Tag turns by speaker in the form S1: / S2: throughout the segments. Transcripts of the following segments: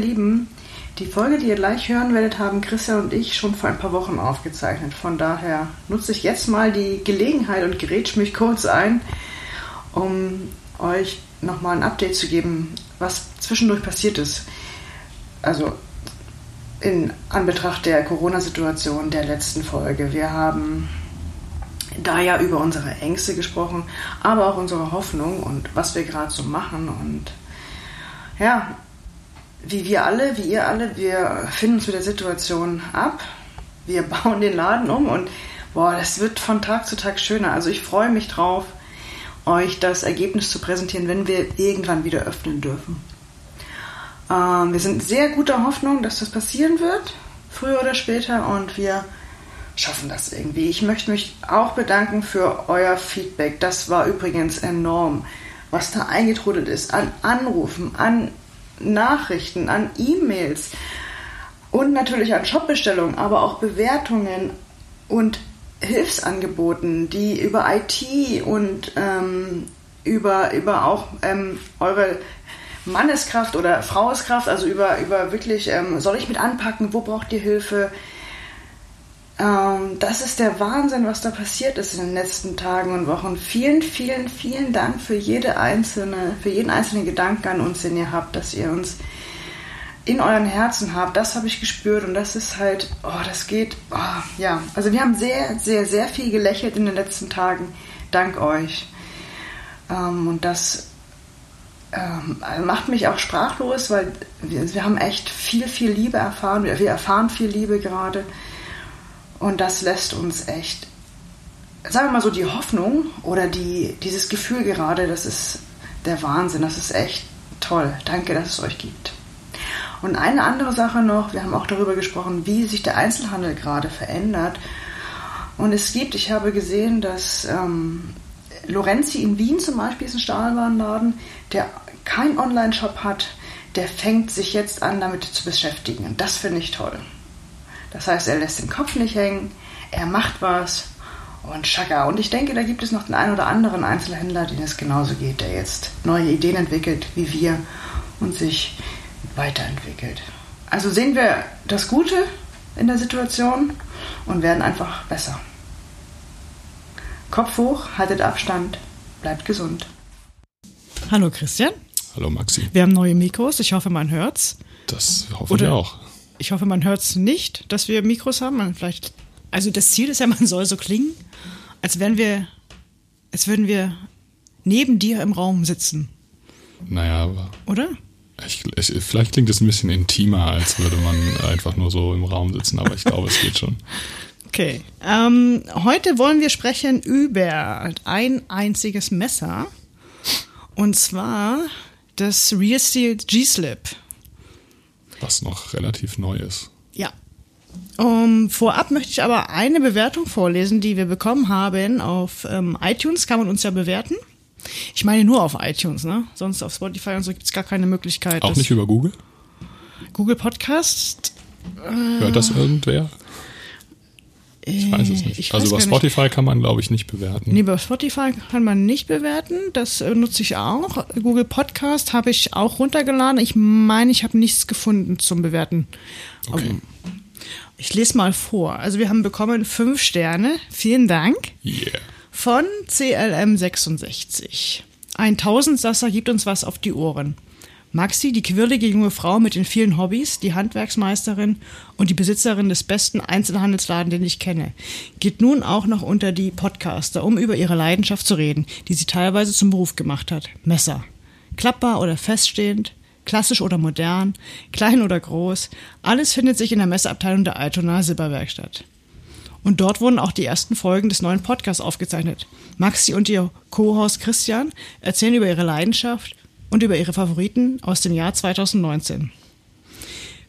S1: Lieben, die Folge, die ihr gleich hören werdet, haben Christian und ich schon vor ein paar Wochen aufgezeichnet. Von daher nutze ich jetzt mal die Gelegenheit und gerätsch mich kurz ein, um euch nochmal ein Update zu geben, was zwischendurch passiert ist. Also in Anbetracht der Corona-Situation der letzten Folge. Wir haben da ja über unsere Ängste gesprochen, aber auch unsere Hoffnung und was wir gerade so machen. Und ja, wie wir alle, wie ihr alle, wir finden uns mit der Situation ab. Wir bauen den Laden um und boah, das wird von Tag zu Tag schöner. Also ich freue mich drauf, euch das Ergebnis zu präsentieren, wenn wir irgendwann wieder öffnen dürfen. Ähm, wir sind sehr guter Hoffnung, dass das passieren wird, früher oder später, und wir schaffen das irgendwie. Ich möchte mich auch bedanken für euer Feedback. Das war übrigens enorm, was da eingetrudelt ist an Anrufen, an Nachrichten, an E-Mails und natürlich an Shopbestellungen, aber auch Bewertungen und Hilfsangeboten, die über IT und ähm, über, über auch ähm, eure Manneskraft oder Fraueskraft, also über, über wirklich, ähm, soll ich mit anpacken, wo braucht ihr Hilfe? Ähm, das ist der Wahnsinn, was da passiert ist in den letzten Tagen und Wochen. Vielen, vielen, vielen Dank für jede einzelne, für jeden einzelnen Gedanken an uns, den ihr habt, dass ihr uns in euren Herzen habt. Das habe ich gespürt und das ist halt, oh, das geht, oh, ja. Also wir haben sehr, sehr, sehr viel gelächelt in den letzten Tagen. Dank euch. Ähm, und das ähm, macht mich auch sprachlos, weil wir, wir, haben echt viel, viel Liebe erfahren. Wir, wir erfahren viel Liebe gerade. Und das lässt uns echt, sagen wir mal so, die Hoffnung oder die, dieses Gefühl gerade, das ist der Wahnsinn. Das ist echt toll. Danke, dass es euch gibt. Und eine andere Sache noch, wir haben auch darüber gesprochen, wie sich der Einzelhandel gerade verändert. Und es gibt, ich habe gesehen, dass ähm, Lorenzi in Wien zum Beispiel ist ein Stahlwarenladen, der keinen Online-Shop hat, der fängt sich jetzt an, damit zu beschäftigen. Und das finde ich toll. Das heißt, er lässt den Kopf nicht hängen, er macht was und schaka. Und ich denke, da gibt es noch den einen oder anderen Einzelhändler, den es genauso geht, der jetzt neue Ideen entwickelt, wie wir und sich weiterentwickelt. Also sehen wir das Gute in der Situation und werden einfach besser. Kopf hoch, haltet Abstand, bleibt gesund.
S2: Hallo Christian.
S3: Hallo Maxi.
S2: Wir haben neue Mikros. Ich hoffe, man hört's.
S3: Das hoffe ich auch.
S2: Ich hoffe, man hört's nicht, dass wir Mikros haben. Vielleicht, also das Ziel ist ja, man soll so klingen, als wären wir, als würden wir neben dir im Raum sitzen.
S3: Naja, aber.
S2: Oder?
S3: Ich, ich, vielleicht klingt es ein bisschen intimer, als würde man einfach nur so im Raum sitzen, aber ich glaube, es geht schon.
S2: Okay. Ähm, heute wollen wir sprechen über ein einziges Messer. Und zwar das Real Steel G-Slip.
S3: Was noch relativ neu ist.
S2: Ja. Um, vorab möchte ich aber eine Bewertung vorlesen, die wir bekommen haben. Auf ähm, iTunes kann man uns ja bewerten. Ich meine nur auf iTunes, ne? Sonst auf Spotify und so gibt es gar keine Möglichkeit.
S3: Auch nicht über Google?
S2: Google Podcast?
S3: Hört das irgendwer? Ich weiß es nicht. also bei Spotify nicht. kann man, glaube ich, nicht bewerten.
S2: Nee, bei Spotify kann man nicht bewerten. Das äh, nutze ich auch. Google Podcast habe ich auch runtergeladen. Ich meine, ich habe nichts gefunden zum Bewerten.
S3: Okay. Aber
S2: ich lese mal vor. Also wir haben bekommen fünf Sterne. Vielen Dank.
S3: Yeah.
S2: Von CLM66. Ein Tausendsasser gibt uns was auf die Ohren. Maxi, die quirlige junge Frau mit den vielen Hobbys, die Handwerksmeisterin und die Besitzerin des besten Einzelhandelsladen, den ich kenne, geht nun auch noch unter die Podcaster, um über ihre Leidenschaft zu reden, die sie teilweise zum Beruf gemacht hat. Messer. Klappbar oder feststehend, klassisch oder modern, klein oder groß, alles findet sich in der Messeabteilung der Altona Silberwerkstatt. Und dort wurden auch die ersten Folgen des neuen Podcasts aufgezeichnet. Maxi und ihr Co-Host Christian erzählen über ihre Leidenschaft und über ihre Favoriten aus dem Jahr 2019.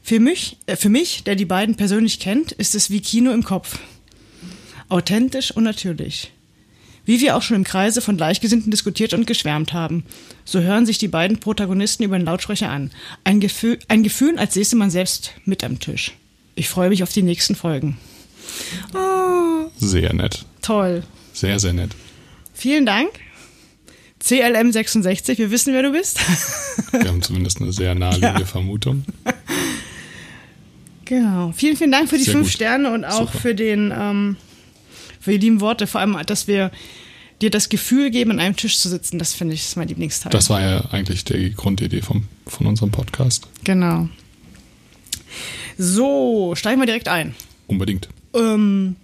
S2: Für mich, äh, für mich, der die beiden persönlich kennt, ist es wie Kino im Kopf. Authentisch und natürlich. Wie wir auch schon im Kreise von Gleichgesinnten diskutiert und geschwärmt haben, so hören sich die beiden Protagonisten über den Lautsprecher an. Ein Gefühl, ein Gefühl als säße man selbst mit am Tisch. Ich freue mich auf die nächsten Folgen.
S3: Oh, sehr nett.
S2: Toll.
S3: Sehr, sehr nett.
S2: Vielen Dank. CLM66, wir wissen, wer du bist.
S3: Wir haben zumindest eine sehr naheliegende ja. Vermutung.
S1: Genau. Vielen, vielen Dank für die Sehr fünf gut. Sterne und auch Super. für den ähm, für die lieben Worte. Vor allem, dass wir dir das Gefühl geben, an einem Tisch zu sitzen. Das finde ich ist mein Lieblingsteil.
S3: Das war ja eigentlich die Grundidee vom, von unserem Podcast.
S1: Genau. So, steigen wir direkt ein.
S3: Unbedingt.
S1: Ähm,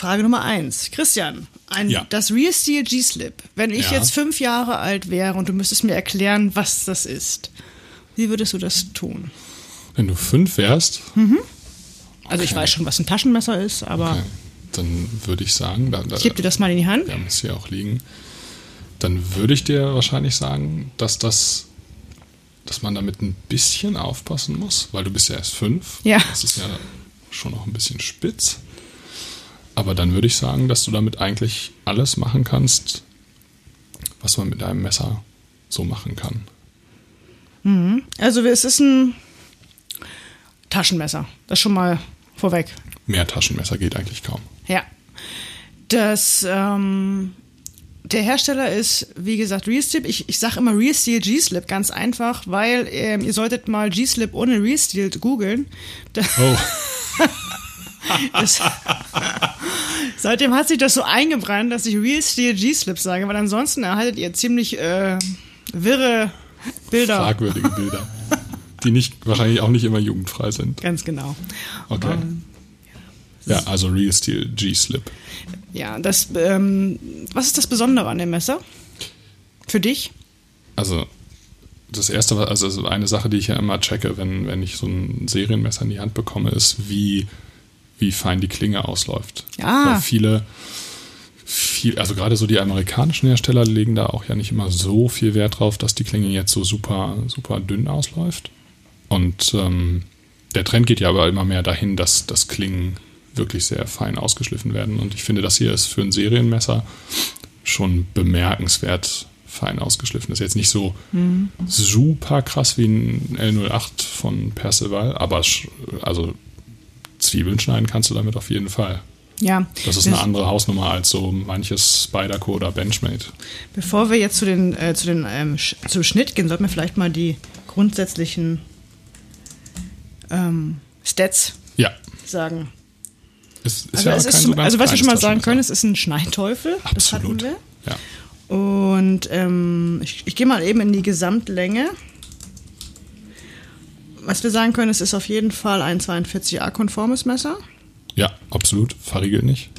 S1: Frage Nummer eins. Christian, ein, ja. das Real Steel G-Slip. Wenn ich ja. jetzt fünf Jahre alt wäre und du müsstest mir erklären, was das ist, wie würdest du das tun?
S3: Wenn du fünf wärst?
S1: Mhm. Also okay. ich weiß schon, was ein Taschenmesser ist, aber. Okay.
S3: Dann würde ich sagen, da,
S1: da, ich gebe dir das mal in die Hand.
S3: Wir haben es hier auch liegen. Dann würde ich dir wahrscheinlich sagen, dass das, dass man damit ein bisschen aufpassen muss, weil du bist ja erst fünf.
S1: Ja.
S3: Das ist ja schon noch ein bisschen spitz. Aber dann würde ich sagen, dass du damit eigentlich alles machen kannst, was man mit einem Messer so machen kann.
S1: Mhm. Also es ist ein Taschenmesser. Das schon mal vorweg.
S3: Mehr Taschenmesser geht eigentlich kaum.
S1: Ja. Das, ähm, der Hersteller ist, wie gesagt, Real-Steel. Ich, ich sage immer Real-Steel G-Slip, ganz einfach, weil ähm, ihr solltet mal G-Slip ohne Real-Steel googeln. Oh. Das, seitdem hat sich das so eingebrannt, dass ich Real Steel G-Slip sage, weil ansonsten erhaltet ihr ziemlich äh, wirre Bilder.
S3: Fragwürdige Bilder. die nicht, wahrscheinlich auch nicht immer jugendfrei sind.
S1: Ganz genau.
S3: Okay. Um, ja, also Real Steel G-Slip.
S1: Ja, das, ähm, was ist das Besondere an dem Messer? Für dich?
S3: Also, das erste, also eine Sache, die ich ja immer checke, wenn, wenn ich so ein Serienmesser in die Hand bekomme, ist, wie wie fein die Klinge ausläuft.
S1: Ja.
S3: Weil viele, viel, also gerade so die amerikanischen Hersteller legen da auch ja nicht immer so viel Wert drauf, dass die Klinge jetzt so super, super dünn ausläuft. Und ähm, der Trend geht ja aber immer mehr dahin, dass das Klingen wirklich sehr fein ausgeschliffen werden. Und ich finde, das hier ist für ein Serienmesser schon bemerkenswert fein ausgeschliffen. Das ist jetzt nicht so mhm. super krass wie ein L08 von Percival, aber also Zwiebeln schneiden kannst du damit auf jeden Fall.
S1: Ja.
S3: Das ist eine andere Hausnummer als so manches Spyderco oder Benchmade.
S1: Bevor wir jetzt zu den, äh, zu den ähm, zum Schnitt gehen, sollten wir vielleicht mal die grundsätzlichen ähm, Stats
S3: ja.
S1: sagen.
S3: Es, ist also, ja ist
S1: zum, also was wir schon mal sagen können, es ist ein Schneiteufel.
S3: Absolut.
S1: Das hatten wir.
S3: Ja.
S1: Und ähm, ich, ich gehe mal eben in die Gesamtlänge was wir sagen können, es ist auf jeden Fall ein 42a-konformes Messer.
S3: Ja, absolut. Verriegelt nicht.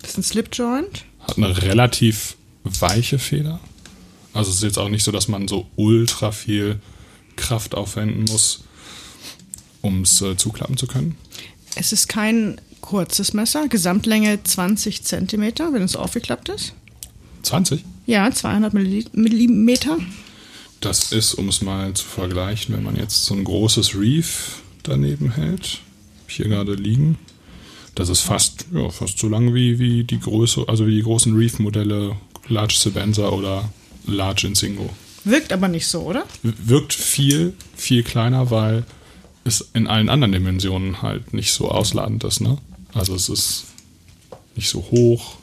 S1: Das ist ein Slipjoint.
S3: Hat eine relativ weiche Feder. Also es ist jetzt auch nicht so, dass man so ultra viel Kraft aufwenden muss, um es äh, zuklappen zu können.
S1: Es ist kein kurzes Messer. Gesamtlänge 20 cm, wenn es aufgeklappt ist.
S3: 20?
S1: Ja, 200 Millimeter.
S3: Das ist, um es mal zu vergleichen, wenn man jetzt so ein großes Reef daneben hält, hier gerade liegen, das ist fast, ja, fast so lang wie, wie die Größe, also wie die großen Reef-Modelle Large Sebenza oder Large Insingo.
S1: Wirkt aber nicht so, oder?
S3: Wirkt viel, viel kleiner, weil es in allen anderen Dimensionen halt nicht so ausladend ist, ne? Also es ist nicht so hoch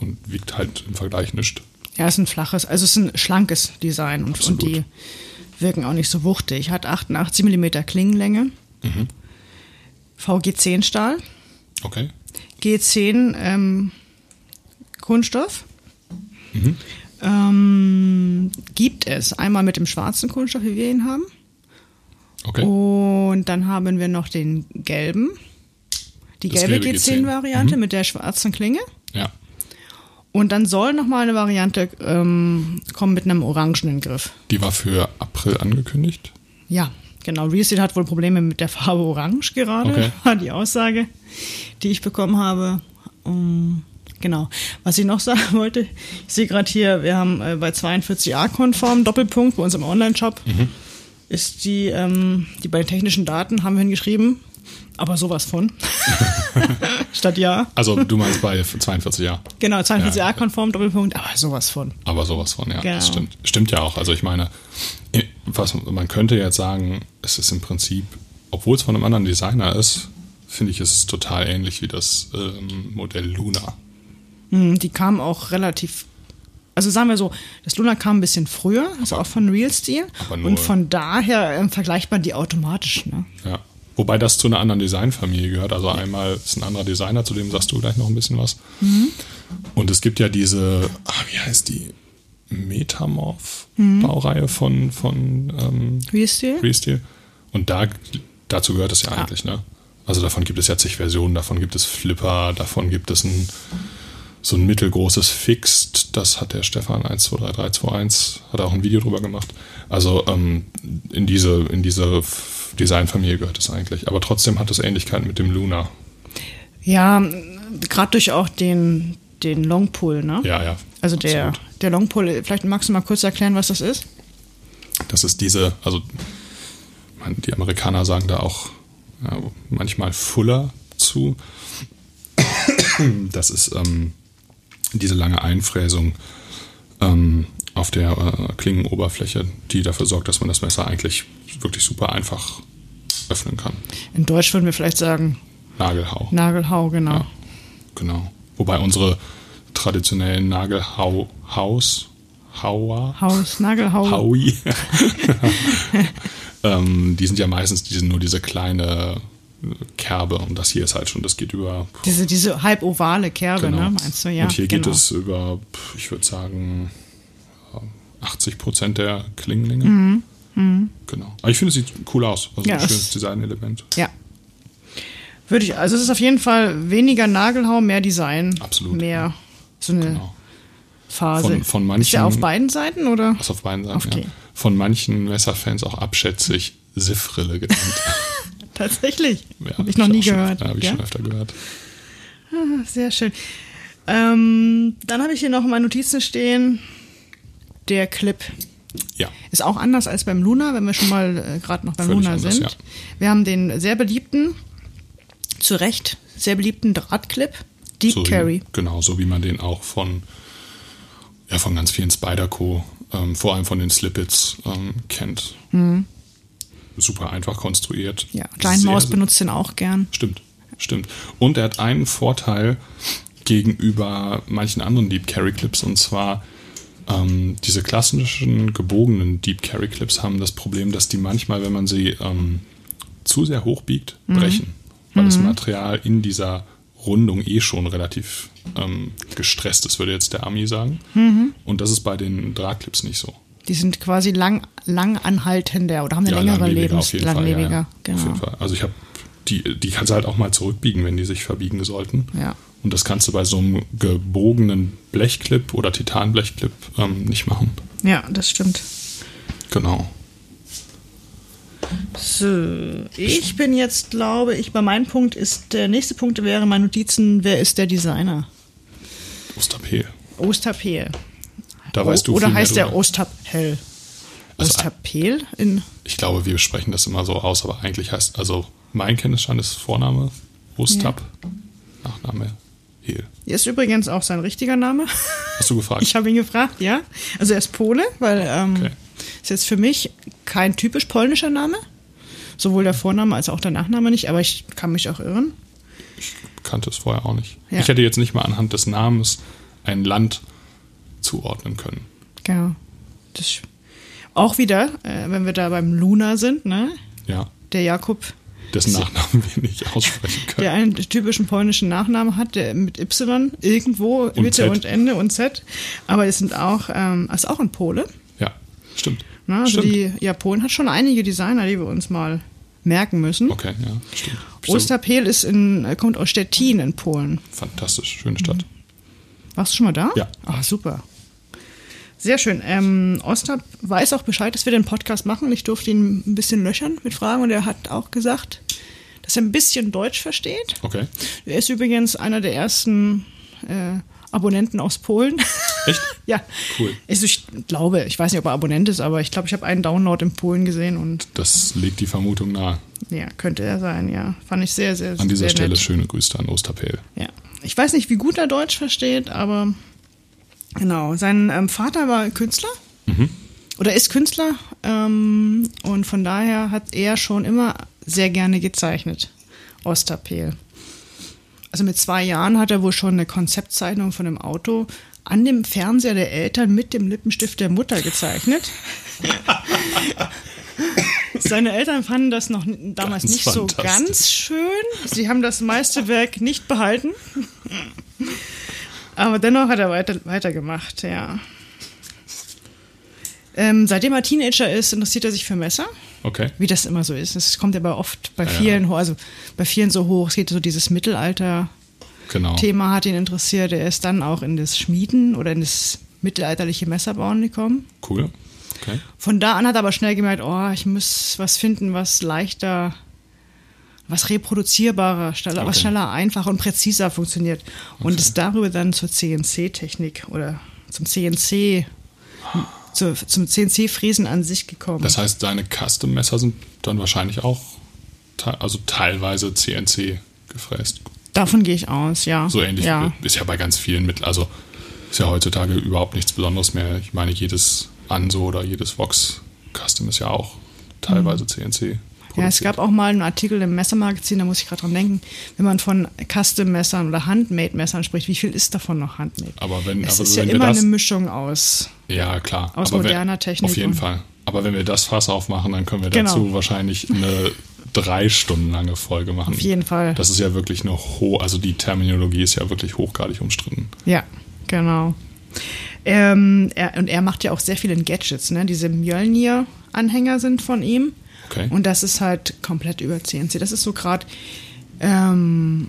S3: und wiegt halt im Vergleich nichts.
S1: Ja, es ist ein flaches, also es ist ein schlankes Design und, und die wirken auch nicht so wuchtig. Hat 88 mm Klingenlänge. Mhm. VG10 Stahl.
S3: Okay.
S1: G10 ähm, Kunststoff.
S3: Mhm.
S1: Ähm, gibt es einmal mit dem schwarzen Kunststoff, wie wir ihn haben.
S3: Okay.
S1: Und dann haben wir noch den gelben. Die das gelbe G10-Variante G10. mhm. mit der schwarzen Klinge. Und dann soll nochmal eine Variante ähm, kommen mit einem orangenen Griff.
S3: Die war für April angekündigt?
S1: Ja, genau. Real hat wohl Probleme mit der Farbe Orange gerade, okay. war die Aussage, die ich bekommen habe. Um, genau. Was ich noch sagen wollte, ich sehe gerade hier, wir haben äh, bei 42a-konform Doppelpunkt bei uns im Online-Shop. Mhm. Ist die, ähm, die bei den technischen Daten haben wir hingeschrieben, aber sowas von. Statt ja.
S3: Also du meinst bei 42 ja.
S1: Genau, 42 ja, konform Doppelpunkt, aber sowas von.
S3: Aber sowas von, ja. Genau. Das stimmt. Stimmt ja auch. Also ich meine, was, man könnte jetzt sagen, es ist im Prinzip, obwohl es von einem anderen Designer ist, finde ich, es total ähnlich wie das ähm, Modell Luna.
S1: Hm, die kam auch relativ Also sagen wir so, das Luna kam ein bisschen früher, also auch von Real Steel.
S3: Aber
S1: Und von daher ähm, vergleicht man die automatisch. Ne?
S3: Ja. Wobei das zu einer anderen Designfamilie gehört. Also einmal ist ein anderer Designer, zu dem sagst du gleich noch ein bisschen was. Und es gibt ja diese, ah, wie heißt die? Metamorph-Baureihe von, von ähm?
S1: Real Steel.
S3: Und da, dazu gehört es ja eigentlich, ne? Also davon gibt es ja zig Versionen, davon gibt es Flipper, davon gibt es ein so ein mittelgroßes Fixed, das hat der Stefan 123321, hat auch ein Video drüber gemacht. Also ähm, in diese, in diese Designfamilie gehört es eigentlich. Aber trotzdem hat es Ähnlichkeit mit dem Luna.
S1: Ja, gerade durch auch den, den Longpull, ne?
S3: Ja, ja.
S1: Also der,
S3: absolut.
S1: der Longpull, vielleicht magst du mal kurz erklären, was das ist?
S3: Das ist diese, also die Amerikaner sagen da auch ja, manchmal Fuller zu. Das ist ähm, diese lange Einfräsung ähm, auf der äh, Klingenoberfläche, die dafür sorgt, dass man das Messer eigentlich wirklich super einfach öffnen kann.
S1: In Deutsch würden wir vielleicht sagen
S3: Nagelhau.
S1: Nagelhau, genau.
S3: Ja, genau. Wobei unsere traditionellen Nagelhau-Haus, Hauer,
S1: Haus, Nagelhau.
S3: Howie. ähm, die sind ja meistens diese, nur diese kleine äh, Kerbe und das hier ist halt schon, das geht über.
S1: Diese, diese halb ovale Kerbe,
S3: Genau.
S1: ne? Meinst du, ja?
S3: und hier geht
S1: genau.
S3: es über, ich würde sagen, 80 Prozent der Klingenlänge. Genau. Aber ich finde, es sieht cool aus. Also
S1: Mhm. Ja,
S3: ein schönes
S1: es-
S3: Designelement.
S1: Ja. Würde ich, also es ist auf jeden Fall weniger Nagelhau, mehr Design.
S3: Absolut,
S1: Mehr so eine
S3: Genau.
S1: Phase.
S3: Von- von manchen-
S1: Ist der auf beiden Seiten oder?
S3: Was auf beiden Seiten,
S1: Okay.
S3: ja. Von manchen Messerfans auch abschätzig Siffrille genannt.
S1: Tatsächlich.
S3: Ja,
S1: Habe ich noch nie gehört.
S3: Ja, habe ich
S1: Ja?
S3: schon öfter gehört.
S1: Sehr schön. Ähm, dann habe ich hier noch in meinen Notizen stehen, der Clip.
S3: Ja.
S1: Ist auch anders als beim Luna, wenn wir schon mal äh, gerade noch beim
S3: Völlig
S1: Luna
S3: anders,
S1: sind.
S3: ja.
S1: Wir haben den sehr beliebten, zu Recht sehr beliebten Drahtclip, Deep
S3: so
S1: Carry.
S3: Wie, genau, so wie man den auch von, ja, von ganz vielen Spyderco, ähm, vor allem von den Slippets, ähm, kennt. Super einfach konstruiert.
S1: Mhm. Ja, Kleinmaus
S3: Sehr,
S1: benutzt den auch gern.
S3: Stimmt, stimmt. Und er hat einen Vorteil gegenüber manchen anderen Deep Carry Clips und zwar ähm, diese klassischen gebogenen Deep Carry Clips haben das Problem, dass die manchmal, wenn man sie ähm, zu sehr hoch biegt, brechen, weil das Material in dieser Rundung eh schon relativ ähm, gestresst ist, würde jetzt der Ami sagen. Und das ist bei den Drahtclips nicht so.
S1: Die sind quasi lang, lang anhaltender oder haben eine längere
S3: langlebiger
S1: Lebens
S3: auf jeden. Fall. Ja, ja.
S1: Genau.
S3: Auf jeden Fall. Also ich habe die, die kannst du halt auch mal zurückbiegen, wenn die sich verbiegen sollten.
S1: Ja.
S3: Und das kannst du bei so einem gebogenen Blechclip oder Titanblechclip ähm, nicht machen.
S1: ja, das stimmt.
S3: Genau.
S1: So, ich bin jetzt, glaube ich, bei meinem Punkt ist, der nächste Punkt wäre meine Notizen, wer ist der Designer?
S3: Osterpel.
S1: Ostapel.
S3: Da weißt du
S1: Oder heißt der. Ostapel?
S3: Also,
S1: Ostapel? In,
S3: Ich glaube, wir sprechen das immer so aus, aber eigentlich heißt, also mein Kenntnisstand ist Vorname Ostap, Nachname Hehl.
S1: ist übrigens auch sein richtiger Name.
S3: Hast du gefragt?
S1: Ich habe ihn gefragt, ja. Also er ist Pole, weil ähm,
S3: Okay.
S1: ist jetzt für mich kein typisch polnischer Name. Sowohl der Vorname als auch der Nachname nicht, aber ich kann mich auch irren.
S3: kannte es vorher auch nicht.
S1: Ja.
S3: Ich hätte jetzt nicht mal anhand des Namens ein Land zuordnen können.
S1: Genau. Das, auch wieder, äh, wenn wir da beim Luna sind, ne?
S3: Ja,
S1: Der Jakob,
S3: dessen Nachnamen wir nicht aussprechen können.
S1: der einen typischen polnischen Nachnamen hat, der mit Y irgendwo Mitte
S3: Z.
S1: und Ende und Z. Aber es sind auch, ähm, ist auch ein Pole.
S3: Ja, stimmt.
S1: Ne? Also
S3: stimmt.
S1: die, ja, Polen hat schon einige Designer, die wir uns mal merken müssen.
S3: Okay, ja, stimmt.
S1: Osterpel ist in, kommt aus Stettin in Polen.
S3: Fantastisch, schöne Stadt.
S1: Warst du schon mal da?
S3: Ja.
S1: Ah, super. Sehr schön. Ähm, Ostap weiß auch Bescheid, dass wir den Podcast machen. Ich durfte ihn ein bisschen löchern mit Fragen und er hat auch gesagt, dass er ein bisschen Deutsch versteht.
S3: Okay.
S1: Er ist übrigens einer der ersten äh, Abonnenten aus Polen.
S3: Echt?
S1: ja.
S3: Cool.
S1: Also ich glaube, ich weiß nicht, ob er Abonnent ist, aber ich glaube, ich habe einen Download in Polen gesehen und
S3: Das legt die Vermutung nahe.
S1: ja, könnte er sein, ja. Fand ich sehr, sehr,
S3: An dieser
S1: sehr
S3: Stelle
S1: nett.
S3: schöne Grüße an Osterpel.
S1: Ja. Ich weiß nicht, wie gut er Deutsch versteht, aber genau. Sein ähm, Vater war Künstler oder ist Künstler ähm, und von daher hat er schon immer sehr gerne gezeichnet. Osterpel. Also mit zwei Jahren hat er wohl schon eine Konzeptzeichnung von einem Auto an dem Fernseher der Eltern mit dem Lippenstift der Mutter gezeichnet. Seine Eltern fanden das noch damals
S3: Ganz
S1: nicht so ganz schön. Sie haben das meiste Werk nicht behalten. Aber dennoch hat er weiter, weitergemacht, ja. Ähm, seitdem er Teenager ist, interessiert er sich für Messer,
S3: Okay.
S1: wie das immer so ist. Das kommt aber oft bei vielen, ho- also bei vielen so hoch. Es geht so dieses Mittelalter-Thema
S3: Genau.
S1: hat ihn interessiert. Er ist dann auch in das Schmieden oder in das mittelalterliche Messerbauen gekommen.
S3: Cool. Okay.
S1: Von da an hat er aber schnell gemerkt, oh, ich muss was finden, was leichter, was reproduzierbarer, schneller, was
S3: Okay.
S1: schneller, einfacher und präziser funktioniert. Und ist darüber dann zur CNC-Technik oder zum CNC, zu, zum CNC-Fräsen an sich gekommen.
S3: Das heißt, deine Custom-Messer sind dann wahrscheinlich auch also teilweise CNC gefräst.
S1: Davon gehe ich aus, ja.
S3: So ähnlich
S1: Ja.
S3: ist ja bei ganz vielen Mittel. Also ist ja heutzutage überhaupt nichts Besonderes mehr. Ich meine, jedes Anso oder jedes Vox Custom ist ja auch teilweise CNC.
S1: Ja, es gab auch mal einen Artikel im Messermagazin, da muss ich gerade dran denken, wenn man von Custom-Messern oder Handmade-Messern spricht, wie viel ist davon noch Handmade?
S3: Aber wenn,
S1: Es
S3: aber
S1: ist ja
S3: wenn wir
S1: immer
S3: das,
S1: eine Mischung aus.
S3: ja klar,
S1: aus
S3: aber
S1: moderner
S3: wenn,
S1: Technik
S3: Auf jeden Fall. Aber wenn wir das Fass aufmachen, dann können wir
S1: Genau.
S3: dazu wahrscheinlich eine drei Stunden lange Folge machen.
S1: Auf jeden Fall.
S3: Das ist ja wirklich eine hoch, also die Terminologie ist ja wirklich hochgradig umstritten.
S1: Ja, genau. Ähm, er, und er macht ja auch sehr viele Gadgets, ne? Diese Mjölnir-Anhänger sind von ihm.
S3: Okay.
S1: Und das ist halt komplett über CNC. Das ist so gerade ähm,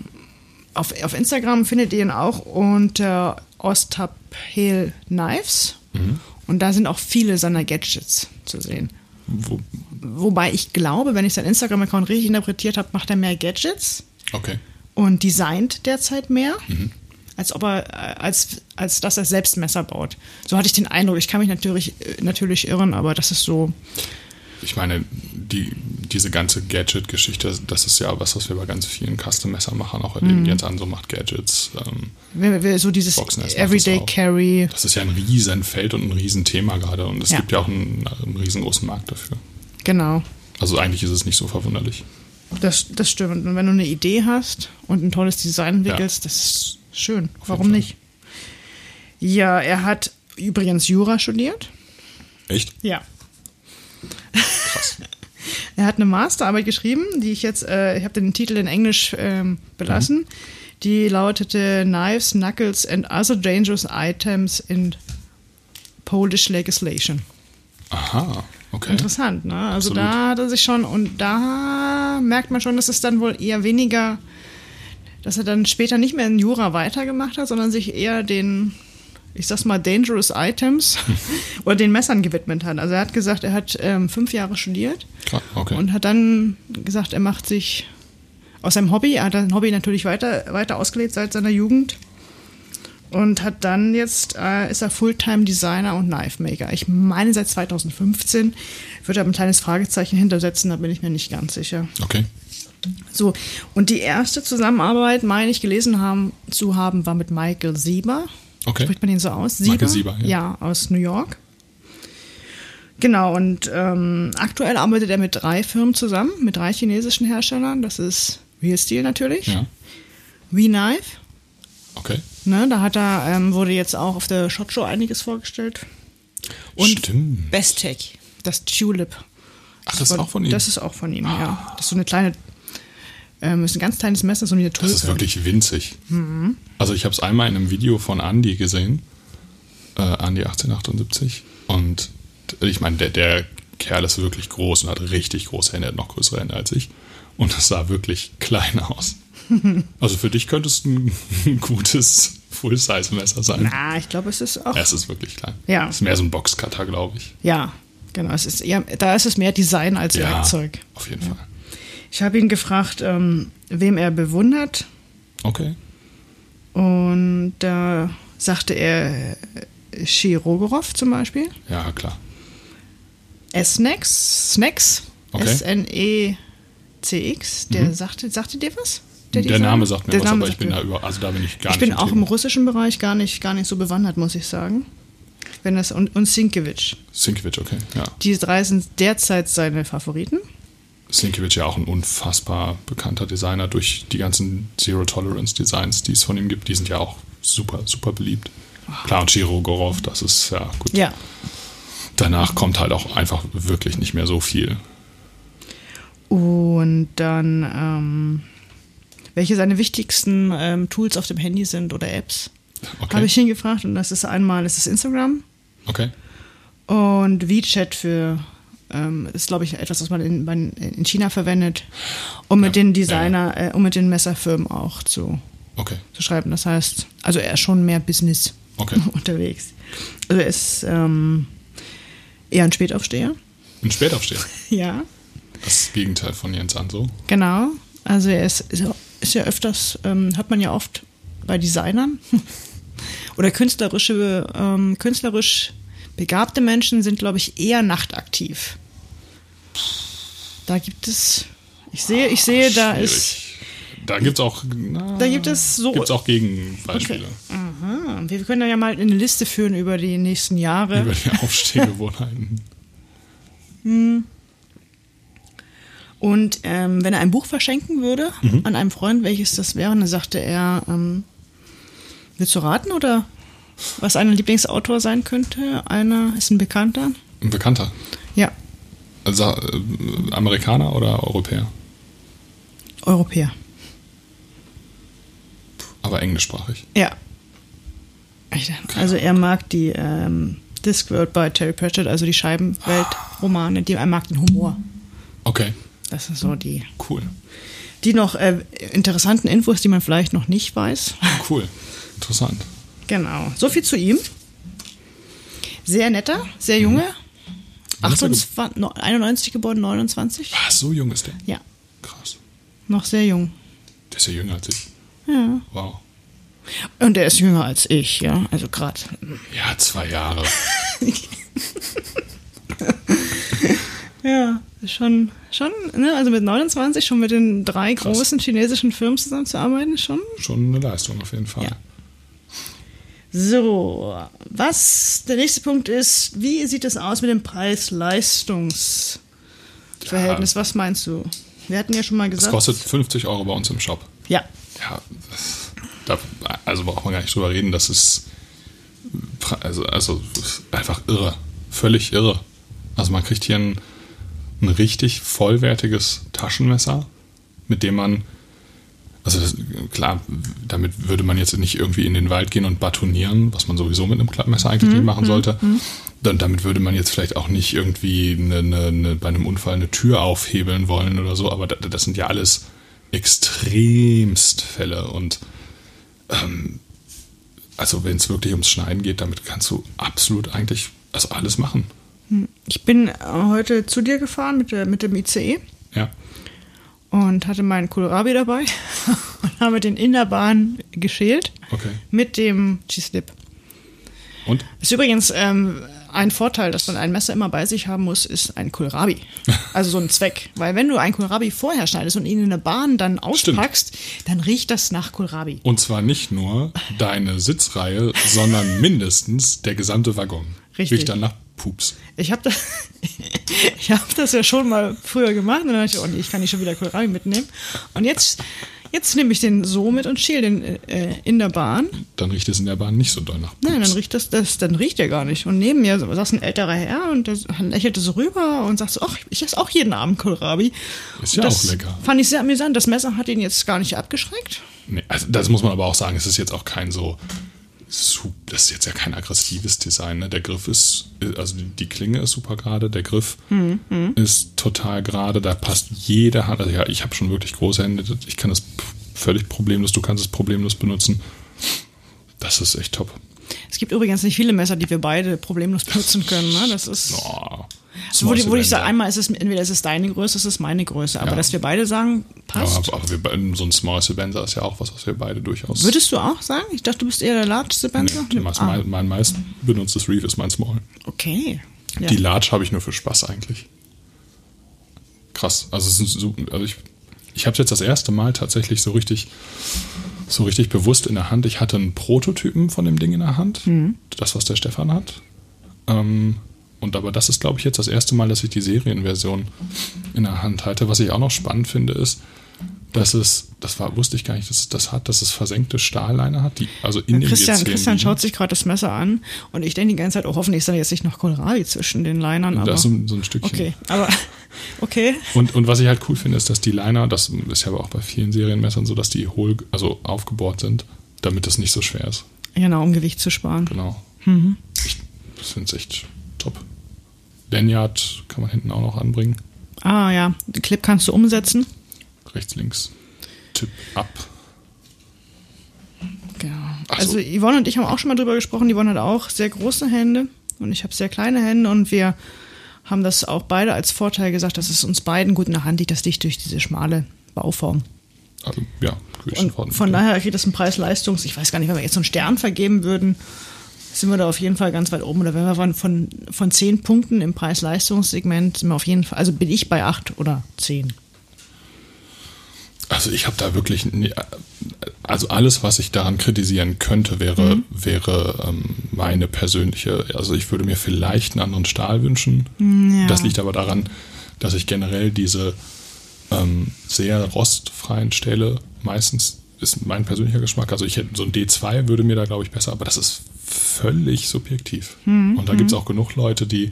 S1: auf, auf Instagram findet ihr ihn auch unter Ostapel Knives.
S3: Mhm.
S1: Und da sind auch viele seiner Gadgets zu sehen.
S3: Wo,
S1: Wobei ich glaube, wenn ich seinen Instagram-Account richtig interpretiert habe, macht er mehr Gadgets
S3: okay.
S1: und designt derzeit mehr,
S3: Mhm.
S1: als ob er äh, als, als dass er selbst Messer baut. So hatte ich den Eindruck. Ich kann mich natürlich, äh, natürlich irren, aber das ist so.
S3: Ich meine, die, diese ganze Gadget-Geschichte, das ist ja was, was wir bei ganz vielen Custom-Messern auch erleben.
S1: Mhm.
S3: Jens Anso macht Gadgets. Ähm,
S1: So dieses Everyday
S3: das.
S1: Carry.
S3: das ist ja ein riesen Feld und ein riesen Thema gerade. Und es
S1: Ja.
S3: gibt ja auch einen, einen riesengroßen Markt dafür.
S1: Genau.
S3: Also eigentlich ist es nicht so verwunderlich.
S1: Das, das stimmt. Und wenn du eine Idee hast und ein tolles Design entwickelst, das ist schön. Warum nicht? Ja, er hat übrigens Jura studiert.
S3: Echt?
S1: Ja.
S3: Krass.
S1: Er hat eine Masterarbeit geschrieben, die ich jetzt, äh, ich habe den Titel in Englisch ähm, belassen. Die lautete Knives, Knuckles and Other Dangerous Items in Polish Legislation.
S3: Aha, okay.
S1: Interessant, ne? Also
S3: Absolut.
S1: da hat er sich schon, und da merkt man schon, dass es dann wohl eher weniger, dass er dann später nicht mehr in Jura weitergemacht hat, sondern sich eher den, ich sag's mal, Dangerous Items oder den Messern gewidmet hat. Also er hat gesagt, er hat ähm, fünf Jahre studiert
S3: Klar, okay.
S1: und hat dann gesagt, er macht sich aus seinem Hobby, er hat sein Hobby natürlich weiter, weiter ausgelebt seit seiner Jugend und hat dann jetzt, äh, ist er Fulltime-Designer und Knife Maker. Ich meine seit 2015, würde aber ein kleines Fragezeichen hintersetzen, da bin ich mir nicht ganz sicher.
S3: okay.
S1: So, und die erste Zusammenarbeit, meine ich, gelesen haben, zu haben, war mit Michael Sieber.
S3: Okay.
S1: Spricht man den so aus?
S3: Michael Sieber, ja.
S1: ja. aus New York. Genau, und ähm, aktuell arbeitet er mit drei Firmen zusammen, mit drei chinesischen Herstellern. Das ist Real Steel natürlich,
S3: Ja.
S1: V-Knife,
S3: Okay.
S1: ne, da hat er, ähm, wurde jetzt auch auf der Shot Show einiges vorgestellt. Und
S3: Stimmt.
S1: Bestech, das Tulip.
S3: Ach, das ist auch von ihm?
S1: Das ist auch von ihm, ja. Das ist so eine kleine, ähm, ist ein ganz kleines Messer, so eine Tulpe.
S3: Das ist wirklich winzig.
S1: Mhm.
S3: Also ich habe es einmal in einem Video von Andy gesehen, äh, Andy 1878. Und ich meine, der, der Kerl ist wirklich groß und hat richtig große Hände, hat noch größere Hände als ich. Und es sah wirklich klein aus. Also für dich könnte es ein, ein gutes Full-Size-Messer sein.
S1: Na, ich glaube, es ist auch.
S3: Ja, es ist wirklich klein.
S1: Ja.
S3: Es ist mehr so ein Boxcutter, glaube ich.
S1: Ja, genau. Es ist eher, da ist es mehr Design als
S3: Ja,
S1: Werkzeug.
S3: auf jeden Fall.
S1: Ich habe ihn gefragt, ähm, wem er bewundert.
S3: Okay.
S1: Und da sagte er äh, Shirogorov zum Beispiel.
S3: Ja, klar.
S1: S-Snacks, Snacks,
S3: Okay.
S1: S-N-E-C-X. Der sagte, sagte dir was?
S3: Der,
S1: Designer?
S3: Name sagt mir
S1: Der
S3: was,
S1: Name
S3: aber ich bin
S1: mir-
S3: da über, also da bin ich gar
S1: Ich
S3: nicht
S1: bin auch im russischen Bereich gar nicht, gar nicht so bewandert, muss ich sagen. Wenn das, und, und.
S3: Sinkiewicz, okay. Ja.
S1: Die drei sind derzeit seine Favoriten.
S3: Sienkiewicz ja auch ein unfassbar bekannter Designer durch die ganzen Zero Tolerance Designs, die es von ihm gibt. Die sind ja auch super, super beliebt. Klar, und Chirogorov, das ist ja gut.
S1: Ja.
S3: Danach kommt halt auch einfach wirklich nicht mehr so viel.
S1: Und dann, ähm, welche seine wichtigsten ähm, Tools auf dem Handy sind oder Apps,
S3: Okay.
S1: habe ich ihn gefragt. Und das ist einmal, das ist Instagram
S3: Okay.
S1: und WeChat für, ähm, ist glaube ich etwas, was man in, man in China verwendet, um mit
S3: Ja,
S1: den
S3: ja,
S1: Designer, Äh, um mit den Messerfirmen auch zu,
S3: Okay.
S1: zu schreiben. Das heißt, also er ist schon mehr Business
S3: Okay.
S1: unterwegs. Also er ist ähm, eher ein Spätaufsteher.
S3: Ein Spätaufsteher.
S1: Ja.
S3: Das Gegenteil von Jens Anso.
S1: Genau. Also er ist, ist, ja- ist ja öfters, ähm, hört man ja oft bei Designern oder künstlerische, ähm, künstlerisch begabte Menschen sind, glaube ich, eher nachtaktiv. Da gibt es, ich sehe, ich sehe, da
S3: Schwierig.
S1: ist,
S3: Da gibt es auch. Na,
S1: Da gibt es so-
S3: Gibt's auch Gegenbeispiele.
S1: aha, wir können ja mal eine Liste führen über die nächsten Jahre.
S3: Über die Aufstehgewohnheiten.
S1: Und ähm, wenn er ein Buch verschenken würde
S3: Mhm.
S1: an einen Freund, welches das wäre, dann sagte er, ähm, willst du raten oder was ein Lieblingsautor sein könnte? Einer ist ein Bekannter.
S3: Ein Bekannter.
S1: Ja,
S3: Also, äh, Amerikaner oder Europäer?
S1: Europäer.
S3: Aber englischsprachig.
S1: Ja. Also er mag die ähm, Discworld bei Terry Pratchett, also die Scheibenwelt-Romane, die er mag den Humor.
S3: Okay,
S1: Das ist so die,
S3: cool.
S1: die noch äh, interessanten Infos, die man vielleicht noch nicht weiß.
S3: Cool. Interessant.
S1: Genau. So viel zu ihm. Sehr netter, sehr junge.
S3: Ge-
S1: 28, no- 91 geboren, 29.
S3: Ah, so jung ist der.
S1: Ja,
S3: Krass.
S1: noch sehr jung.
S3: Der ist ja jünger als ich.
S1: Ja.
S3: Wow.
S1: Und er ist jünger als ich, ja. Also gerade.
S3: Ja, zwei Jahre.
S1: Ja, schon, schon, ne? Also mit 29 schon mit den drei
S3: Krass.
S1: großen chinesischen Firmen zusammenzuarbeiten, schon.
S3: Schon eine Leistung auf jeden Fall.
S1: Ja. So, was der nächste Punkt ist, wie sieht es aus mit dem Preis-Leistungs-Verhältnis? Was meinst du? Wir hatten ja schon mal gesagt.
S3: kostet 50 Euro bei uns im Shop.
S1: Ja,
S3: Ja, das, da, also braucht man gar nicht drüber reden. Das ist also, also einfach irre. Völlig irre. Also man kriegt hier ein, ein richtig vollwertiges Taschenmesser, mit dem man, also das, klar, damit würde man jetzt nicht irgendwie in den Wald gehen und batonieren, was man sowieso mit einem Klappmesser eigentlich nicht machen sollte. Dann, damit würde man jetzt vielleicht auch nicht irgendwie eine, eine, eine, bei einem Unfall eine Tür aufhebeln wollen oder so, aber da- das sind ja alles extremst Fälle und ähm, also wenn es wirklich ums Schneiden geht, damit kannst du absolut eigentlich also alles machen.
S1: ich bin äh, heute zu dir gefahren mit, der, mit dem ICE
S3: Ja.
S1: Und hatte meinen Kohlrabi dabei und habe den in der Bahn geschält
S3: Okay.
S1: mit dem G-Slip.
S3: Und?
S1: Ist übrigens ähm, ein Vorteil, dass man ein Messer immer bei sich haben muss, ist ein Kohlrabi. Also so ein Zweck. Weil wenn du einen Kohlrabi vorher schneidest und ihn in der Bahn dann auspackst, dann riecht das nach Kohlrabi.
S3: Und zwar nicht nur deine Sitzreihe, sondern mindestens der gesamte Waggon.
S1: Richtig.
S3: Riecht dann nach Pups.
S1: Ich habe das, ich hab das ja schon mal früher gemacht und dann dachte ich, oh nee, ich kann nicht schon wieder Kohlrabi mitnehmen. Und jetzt, jetzt nehme ich den so mit und schäle den äh, in der Bahn.
S3: Dann riecht es in der Bahn nicht so doll nach Pups.
S1: Nein, dann riecht das, das, dann riecht er gar nicht. Und neben mir saß ein älterer Herr und der lächelte so rüber und sagte so, ach, ich esse auch jeden Abend Kohlrabi.
S3: Ist ja
S1: das
S3: auch lecker.
S1: Fand ich sehr amüsant. Das Messer hat ihn jetzt gar nicht abgeschreckt.
S3: Nee, also das muss man aber auch sagen, es ist jetzt auch kein so, das ist jetzt ja kein aggressives Design. Ne? Der Griff ist, also die, Klinge ist super gerade, der Griff
S1: Mhm,
S3: ist total gerade, da passt jede Hand. Also ja, ich habe schon wirklich große Hände, ich kann das völlig problemlos, du kannst es problemlos benutzen. Das ist echt top.
S1: Es gibt übrigens nicht viele Messer, die wir beide problemlos benutzen können. Ne? Das ist.
S3: Oh,
S1: wo, die, wo ich sage, einmal ist es entweder ist es deine Größe, ist es meine Größe. Aber
S3: Ja.
S1: dass wir beide sagen, passt.
S3: aber, aber wir, so ein Small Cylinder ist ja auch was, was wir beide durchaus.
S1: Würdest du auch sagen? Ich dachte, du bist eher der Large Sebenzer.
S3: nee, mein,
S1: ah,
S3: mein, meist benutztes Reef ist mein Small.
S1: okay. Ja.
S3: Die Large habe ich nur für Spaß eigentlich. Krass. Also, ist so, also ich, ich habe es jetzt das erste Mal tatsächlich so richtig, so richtig bewusst in der Hand. Ich hatte einen Prototypen von dem Ding in der Hand. Das, was der Stefan hat. Ähm, und aber das ist, glaube ich, jetzt das erste Mal, dass ich die Serienversion in der Hand halte. Was ich auch noch spannend finde, ist, dass es, das war, wusste ich gar nicht, dass es das hat, dass es versenkte Stahlleine hat, die also in den
S1: Christian,
S3: G10
S1: Christian
S3: liegen.
S1: schaut sich gerade das Messer an und ich denke die ganze Zeit, oh, hoffentlich ist da jetzt nicht noch Kohlrabi zwischen den Linern. Aber,
S3: Da ist so, ein- so ein Stückchen.
S1: okay, aber okay.
S3: Und, und was ich halt cool finde, ist, dass die Liner, das ist ja aber auch bei vielen Serienmessern so, dass die hohl, also aufgebohrt sind, damit das nicht so schwer ist.
S1: Genau, um Gewicht zu sparen.
S3: Genau.
S1: Mhm.
S3: Ich finde es echt top. Lanyard kann man hinten auch noch anbringen.
S1: Ah ja, den Clip kannst du umsetzen.
S3: Rechts, links. Tipp ab.
S1: Genau.
S3: Ach so.
S1: Also Yvonne und ich haben auch schon mal drüber gesprochen. Yvonne hat auch sehr große Hände und ich habe sehr kleine Hände und wir haben das auch beide als Vorteil gesagt, dass es uns beiden gut in der Hand liegt, das Licht durch diese schmale Bauform.
S3: Also, ja,
S1: Und von daher kriegt das ein Preis-Leistungs... Ich weiß gar nicht, wenn wir jetzt so einen Stern vergeben würden, sind wir da auf jeden Fall ganz weit oben. Oder wenn wir von, von, von 10 Punkten im Preis-Leistungssegment sind wir auf jeden Fall... Also bin ich bei 8 oder 10.
S3: Also ich habe da wirklich, also alles, was ich daran kritisieren könnte, wäre, wäre ähm, meine persönliche, also ich würde mir vielleicht einen anderen Stahl wünschen.
S1: Ja.
S3: Das liegt aber daran, dass ich generell diese ähm, sehr rostfreien Stähle meistens ist mein persönlicher Geschmack. Also ich hätte so ein D2 würde mir da glaube ich besser, aber das ist völlig subjektiv. Und da gibt es auch genug Leute, die,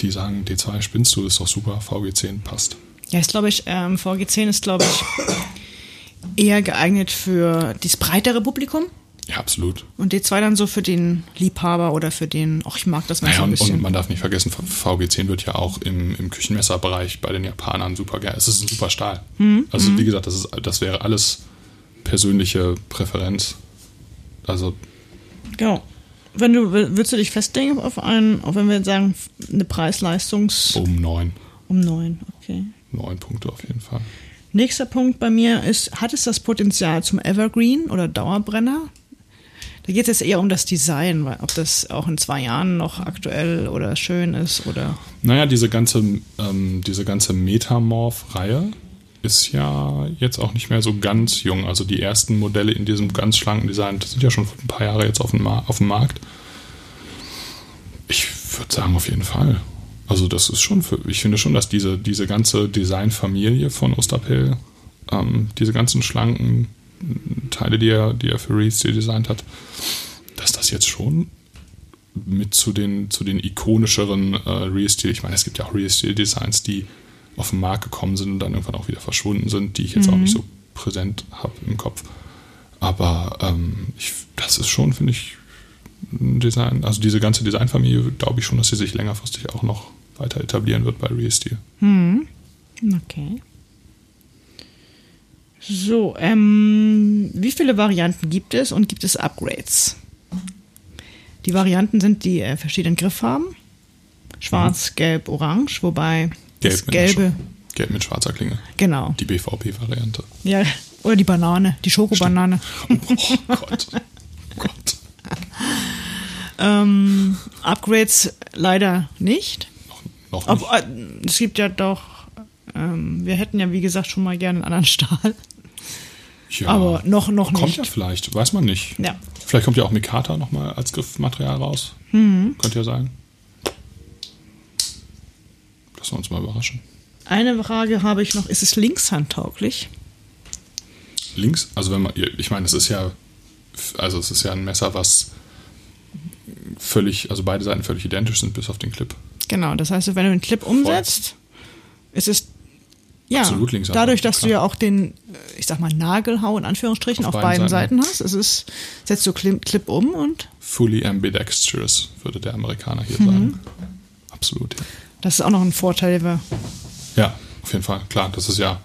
S3: die sagen, D2 spinnst du, ist doch super, VG10 passt.
S1: Ja, ist glaube ich, ähm, VG10 ist glaube ich eher geeignet für das breitere Publikum.
S3: Ja, absolut.
S1: Und D2 dann so für den Liebhaber oder für den, ach, ich mag das Messer
S3: Naja,
S1: ein
S3: und, und
S1: bisschen.
S3: man darf nicht vergessen, VG10 wird ja auch im, im Küchenmesserbereich bei den Japanern super geil. Es ist ein super Stahl.
S1: Mhm.
S3: Also wie gesagt, das, ist, das wäre alles persönliche Präferenz. Also
S1: Genau. Wenn du, würdest du dich festlegen auf einen, auch wenn wir jetzt sagen, eine Preis-Leistungs
S3: um neun.
S1: um neun, okay.
S3: Neun Punkte auf jeden Fall.
S1: Nächster Punkt bei mir ist, hat es das Potenzial zum Evergreen oder Dauerbrenner? Da geht es jetzt eher um das Design, weil ob das auch in zwei Jahren noch aktuell oder schön ist oder.
S3: Naja, diese ganze, ähm, diese ganze Metamorph-Reihe ist ja jetzt auch nicht mehr so ganz jung. Also die ersten Modelle in diesem ganz schlanken Design das sind ja schon ein paar Jahre jetzt auf dem, auf dem Markt. Ich würde sagen, auf jeden Fall. Also das ist schon für, ich finde schon, dass diese, diese ganze Designfamilie von Osterpell, ähm, diese ganzen schlanken Teile, die er, die er für Reese designt hat, dass das jetzt schon mit zu den, zu den ikonischeren äh, Real-Steel, ich meine, es gibt ja auch Real-Steel-Designs, die auf den Markt gekommen sind und dann irgendwann auch wieder verschwunden sind, die ich jetzt auch nicht so präsent habe im Kopf. Aber ähm, ich, das ist schon, finde ich, ein Design, also diese ganze Designfamilie, glaube ich schon, dass sie sich längerfristig auch noch weiter etablieren wird bei Real Steel.
S1: Okay. So, ähm, wie viele Varianten gibt es und gibt es Upgrades? Die Varianten sind die äh, verschiedenen Grifffarben. Schwarz, gelb, orange, wobei das
S3: mit einer
S1: gelbe,
S3: Gelb mit schwarzer Klinge.
S1: genau.
S3: Die BVP-Variante.
S1: Ja, oder die Banane, die Schokobanane.
S3: Oh Gott. Oh Gott.
S1: Ähm, Upgrades leider nicht.
S3: Noch, noch
S1: Ob,
S3: nicht.
S1: äh, es gibt ja doch, ähm, wir hätten ja wie gesagt schon mal gerne einen anderen Stahl.
S3: Ja.
S1: aber noch, noch
S3: Kommt
S1: nicht.
S3: ja vielleicht, weiß man nicht.
S1: Ja.
S3: Vielleicht kommt ja auch Mikata nochmal als Griffmaterial raus. Könnte ja sein. Lassen wir uns mal überraschen.
S1: Eine Frage habe ich noch, ist es linkshandtauglich?
S3: Links, also wenn man, ich meine, es ist ja, also es ist ja ein Messer, was völlig, also beide Seiten völlig identisch sind, bis auf den Clip.
S1: Genau, das heißt, wenn du den Clip umsetzt, ist es ja
S3: Absolut linkshandtauglich,
S1: dadurch, dass du
S3: klar.
S1: ja auch den, äh, ich sag mal, Nagelhau in Anführungsstrichen auf,
S3: Auf
S1: beiden,
S3: beiden
S1: Seiten.
S3: Seiten.
S1: hast, es ist, setzt du Clip, Clip um und
S3: Fully ambidextrous, würde der Amerikaner hier sagen. Absolut. Ja.
S1: Das ist auch noch ein Vorteil, wir
S3: ja, auf jeden Fall. Klar, das ist ja,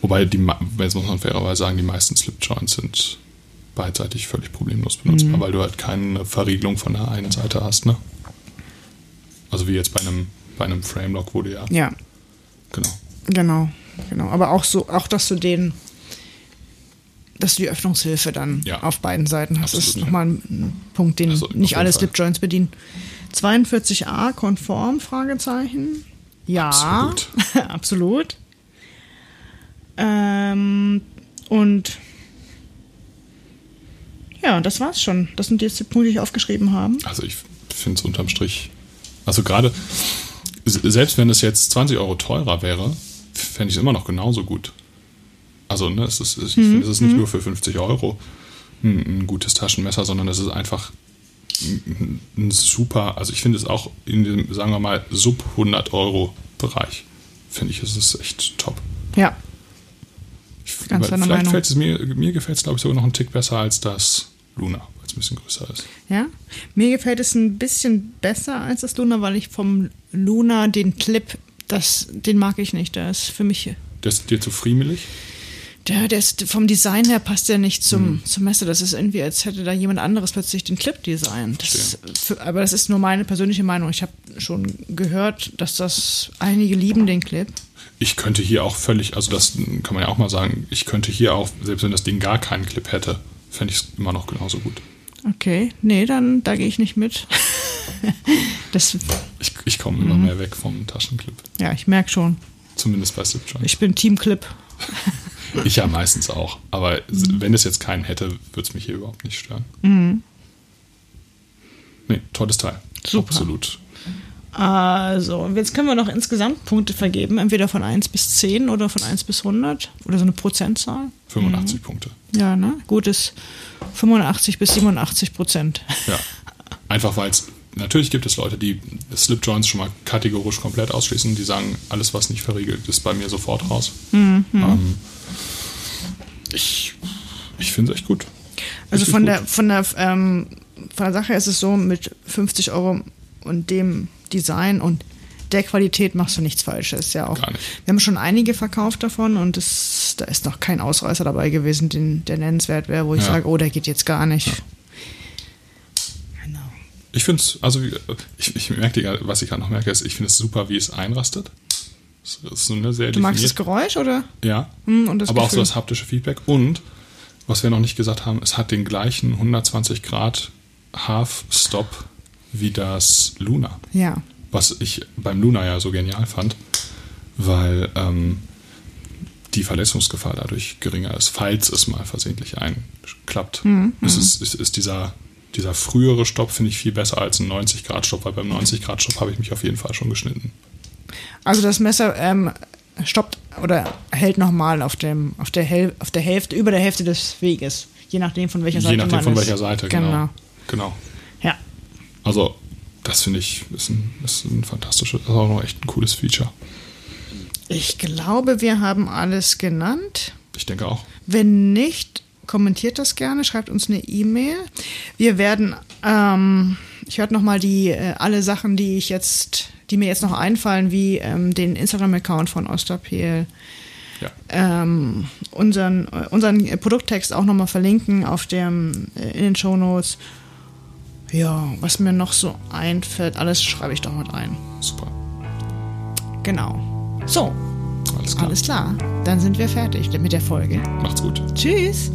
S3: wobei die, jetzt muss man fairerweise sagen, die meisten Slipjoints sind beidseitig völlig problemlos benutzbar, weil du halt keine Verriegelung von der einen Seite hast, ne? Also wie jetzt bei einem, bei einem Framelock, wo du ja,
S1: ja,
S3: genau.
S1: genau, genau. Aber auch so, auch dass du den, dass du die Öffnungshilfe dann
S3: Ja.
S1: auf beiden Seiten hast,
S3: Absolut,
S1: ist nochmal ein Punkt, den
S3: Also,
S1: nicht alle. Slipjoints bedienen. 42a konform? Fragezeichen. Ja,
S3: Absolut.
S1: absolut. Ähm, und ja, das war's schon. Das sind jetzt die Punkte, die ich aufgeschrieben habe.
S3: Also ich finde es unterm Strich, also gerade, selbst wenn es jetzt 20 Euro teurer wäre, fände ich es immer noch genauso gut. Also, ne, es ist, ich finde, es ist nicht nur für 50 Euro ein, ein gutes Taschenmesser, sondern es ist einfach ein, super, also ich finde es auch in dem, sagen wir mal, sub 100 Euro Bereich, finde ich, es ist echt top.
S1: Ja.
S3: Ich,
S1: Ganz
S3: vielleicht
S1: Meinung.
S3: fällt es mir, mir gefällt es, glaube ich, sogar noch einen Tick besser als das Luna, weil es ein bisschen größer ist.
S1: Ja. Mir gefällt es ein bisschen besser als das Luna, weil ich vom Luna den Clip, das, den mag ich nicht. Der ist für mich.
S3: Der ist dir zu friemelig?
S1: Der, der ist, vom Design her passt der nicht zum,
S3: Hm.
S1: zum Messer. Das ist irgendwie, als hätte da jemand anderes plötzlich den Clip designt. Das, für, aber das ist nur meine persönliche Meinung. Ich habe schon gehört, dass das einige lieben den Clip.
S3: Ich könnte hier auch völlig, also das kann man ja auch mal sagen, ich könnte hier auch, selbst wenn das Ding gar keinen Clip hätte, fände ich es immer noch genauso gut.
S1: Okay, nee, dann da gehe ich nicht mit. das,
S3: Ich, ich komme
S1: Mhm.
S3: immer mehr weg vom Taschenclip.
S1: ja, ich merke schon.
S3: Zumindest bei Slipjoint.
S1: Ich bin Team Clip.
S3: Ich ja meistens auch. Aber
S1: Mhm.
S3: wenn es jetzt keinen hätte, würde es mich hier überhaupt nicht stören. Nee, tolles Teil.
S1: Super.
S3: Absolut.
S1: Also, und jetzt können wir noch insgesamt Punkte vergeben, entweder von 1 bis 10 oder von 1 bis 100 oder so eine Prozentzahl.
S3: 85
S1: Mhm.
S3: Punkte.
S1: Ja, ne? Gut ist 85 bis 87 Prozent.
S3: Ja. Einfach weil es, natürlich gibt es Leute, die Slipjoints schon mal kategorisch komplett ausschließen, die sagen, alles, was nicht verriegelt, ist bei mir sofort raus.
S1: Mhm.
S3: Ähm, ich ich finde es echt gut.
S1: Also
S3: Richtig
S1: von
S3: gut.
S1: der, von, der, ähm, von der Sache ist es so, mit 50 Euro und dem Design und der Qualität machst du nichts Falsches. Ja auch. Wir haben schon einige verkauft davon und es, da ist noch kein Ausreißer dabei gewesen, den, der nennenswert wäre, wo ich
S3: Ja.
S1: sage, oh, der geht jetzt gar nicht. Genau.
S3: Ich finde es, also ich, ich merke, was ich gerade noch merke, ist, ich finde es super, wie es einrastet. Es ist eine sehr
S1: Du magst das. Geräusch oder?
S3: Ja.
S1: Hm, und das
S3: aber auch so
S1: Gefühl.
S3: das haptische Feedback. Und, was wir noch nicht gesagt haben, es hat den gleichen 120 Grad Half-Stop wie das Luna.
S1: Ja.
S3: Was ich beim Luna ja so genial fand, weil ähm, die Verletzungsgefahr dadurch geringer ist, falls es mal versehentlich einklappt.
S1: Mhm,
S3: Es ist, ist, ist dieser, dieser frühere Stopp, finde ich, viel besser als ein 90-Grad-Stopp, weil beim 90-Grad-Stopp habe ich mich auf jeden Fall schon geschnitten.
S1: Also das Messer ähm, stoppt oder hält nochmal auf, dem, auf, der Häl auf der Hälfte, über der Hälfte des Weges. Je nachdem, von welcher Seite
S3: Je nachdem
S1: man
S3: von
S1: ist.
S3: welcher Seite, genau.
S1: Genau.
S3: Genau.
S1: Ja.
S3: Also, das finde ich, ist ein, ist ein fantastisches, das ist auch noch echt ein cooles Feature.
S1: Ich glaube, wir haben alles genannt.
S3: Ich denke auch.
S1: Wenn nicht, kommentiert das gerne, schreibt uns eine E-Mail. Wir werden, ähm, ich werde nochmal die, äh, alle Sachen, die ich jetzt, die mir jetzt noch einfallen, wie ähm, den Instagram-Account von Osterpel,
S3: Ja.
S1: ähm, unseren, äh, unseren Produkttext auch nochmal verlinken auf dem, äh, in den Show Notes. Ja, was mir noch so einfällt, alles schreibe ich doch mit ein.
S3: Super.
S1: Genau. So,
S3: Alles klar.
S1: alles klar. Dann sind wir fertig mit der Folge.
S3: Macht's gut.
S1: Tschüss.